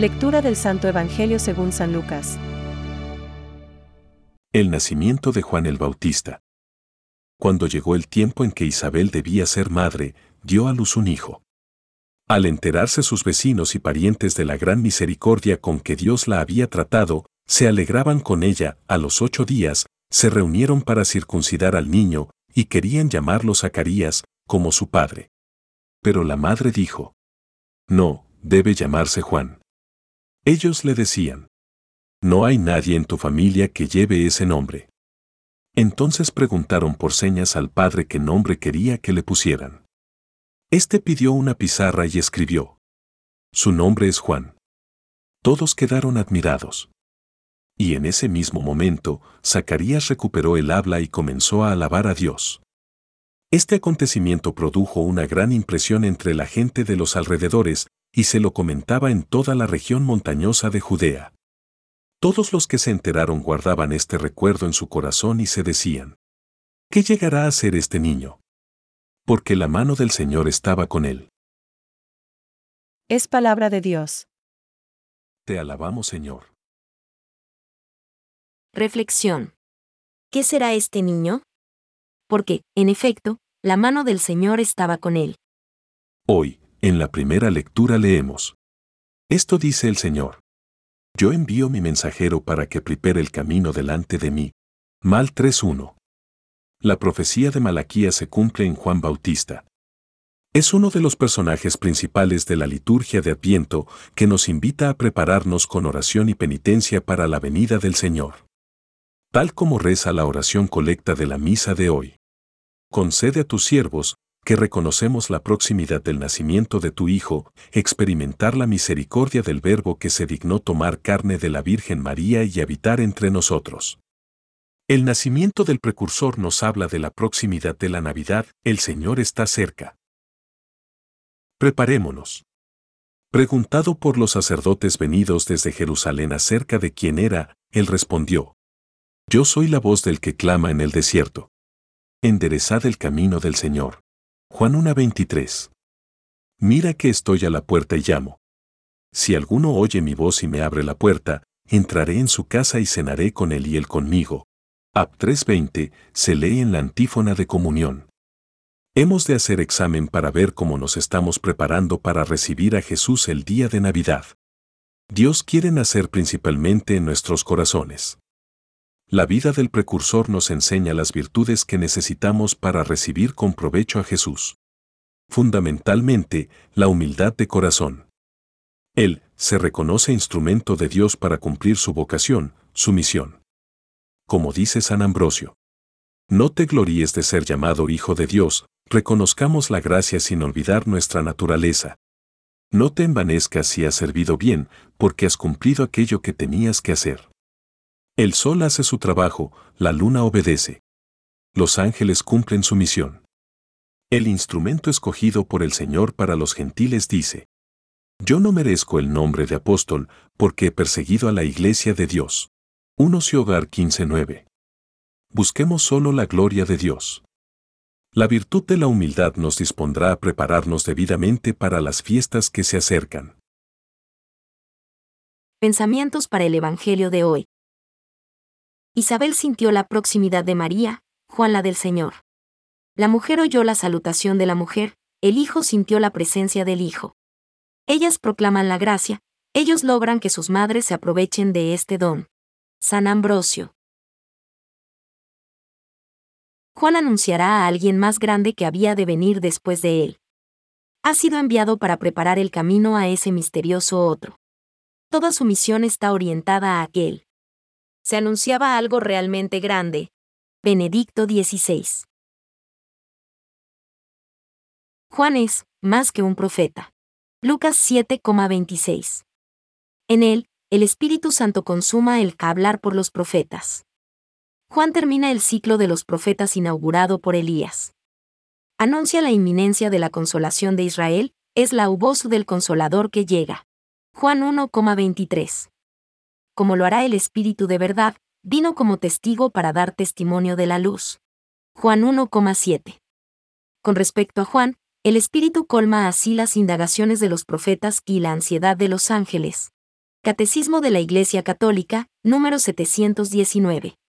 Lectura del Santo Evangelio según San Lucas. El nacimiento de Juan el Bautista. Cuando llegó el tiempo en que Isabel debía ser madre, dio a luz un hijo. Al enterarse sus vecinos y parientes de la gran misericordia con que Dios la había tratado, se alegraban con ella, a los ocho días, se reunieron para circuncidar al niño, y querían llamarlo Zacarías, como su padre. Pero la madre dijo, No, debe llamarse Juan. Ellos le decían, No hay nadie en tu familia que lleve ese nombre. Entonces preguntaron por señas al padre qué nombre quería que le pusieran. Este pidió una pizarra y escribió. Su nombre es Juan. Todos quedaron admirados. Y en ese mismo momento, Zacarías recuperó el habla y comenzó a alabar a Dios. Este acontecimiento produjo una gran impresión entre la gente de los alrededores, y se lo comentaba en toda la región montañosa de Judea. Todos los que se enteraron guardaban este recuerdo en su corazón y se decían, ¿qué llegará a ser este niño? Porque la mano del Señor estaba con él. Es palabra de Dios. Te alabamos, Señor. Reflexión. ¿Qué será este niño? Porque, en efecto, la mano del Señor estaba con él. Hoy, en la primera lectura leemos. Esto dice el Señor. Yo envío mi mensajero para que prepare el camino delante de mí. Mal 3.1. La profecía de Malaquía se cumple en Juan Bautista. Es uno de los personajes principales de la liturgia de Adviento que nos invita a prepararnos con oración y penitencia para la venida del Señor. Tal como reza la oración colecta de la misa de hoy. Concede a tus siervos, que reconocemos la proximidad del nacimiento de tu Hijo, experimentar la misericordia del Verbo que se dignó tomar carne de la Virgen María y habitar entre nosotros. El nacimiento del precursor nos habla de la proximidad de la Navidad, el Señor está cerca. Preparémonos. Preguntado por los sacerdotes venidos desde Jerusalén acerca de quién era, él respondió, Yo soy la voz del que clama en el desierto. Enderezad el camino del Señor. Juan 1.23. Mira que estoy a la puerta y llamo. Si alguno oye mi voz y me abre la puerta, entraré en su casa y cenaré con él y él conmigo. Ap 3.20 se lee en la antífona de comunión. Hemos de hacer examen para ver cómo nos estamos preparando para recibir a Jesús el día de Navidad. Dios quiere nacer principalmente en nuestros corazones. La vida del precursor nos enseña las virtudes que necesitamos para recibir con provecho a Jesús. Fundamentalmente, la humildad de corazón. Él se reconoce instrumento de Dios para cumplir su vocación, su misión. Como dice San Ambrosio. No te gloríes de ser llamado Hijo de Dios, reconozcamos la gracia sin olvidar nuestra naturaleza. No te envanezcas si has servido bien, porque has cumplido aquello que tenías que hacer. El sol hace su trabajo, la luna obedece. Los ángeles cumplen su misión. El instrumento escogido por el Señor para los gentiles dice, Yo no merezco el nombre de apóstol, porque he perseguido a la iglesia de Dios. 1 Hogar 15.9. Busquemos solo la gloria de Dios. La virtud de la humildad nos dispondrá a prepararnos debidamente para las fiestas que se acercan. Pensamientos para el Evangelio de hoy. Isabel sintió la proximidad de María, Juan la del Señor. La mujer oyó la salutación de la mujer, el Hijo sintió la presencia del Hijo. Ellas proclaman la gracia, ellos logran que sus madres se aprovechen de este don. San Ambrosio. Juan anunciará a alguien más grande que había de venir después de él. Ha sido enviado para preparar el camino a ese misterioso otro. Toda su misión está orientada a aquel se anunciaba algo realmente grande. Benedicto XVI. Juan es, más que un profeta. Lucas 7,26. En él, el Espíritu Santo consuma el hablar por los profetas. Juan termina el ciclo de los profetas inaugurado por Elías. Anuncia la inminencia de la consolación de Israel, es la voz del consolador que llega. Juan 1,23 como lo hará el Espíritu de verdad, vino como testigo para dar testimonio de la luz. Juan 1,7. Con respecto a Juan, el Espíritu colma así las indagaciones de los profetas y la ansiedad de los ángeles. Catecismo de la Iglesia Católica, número 719.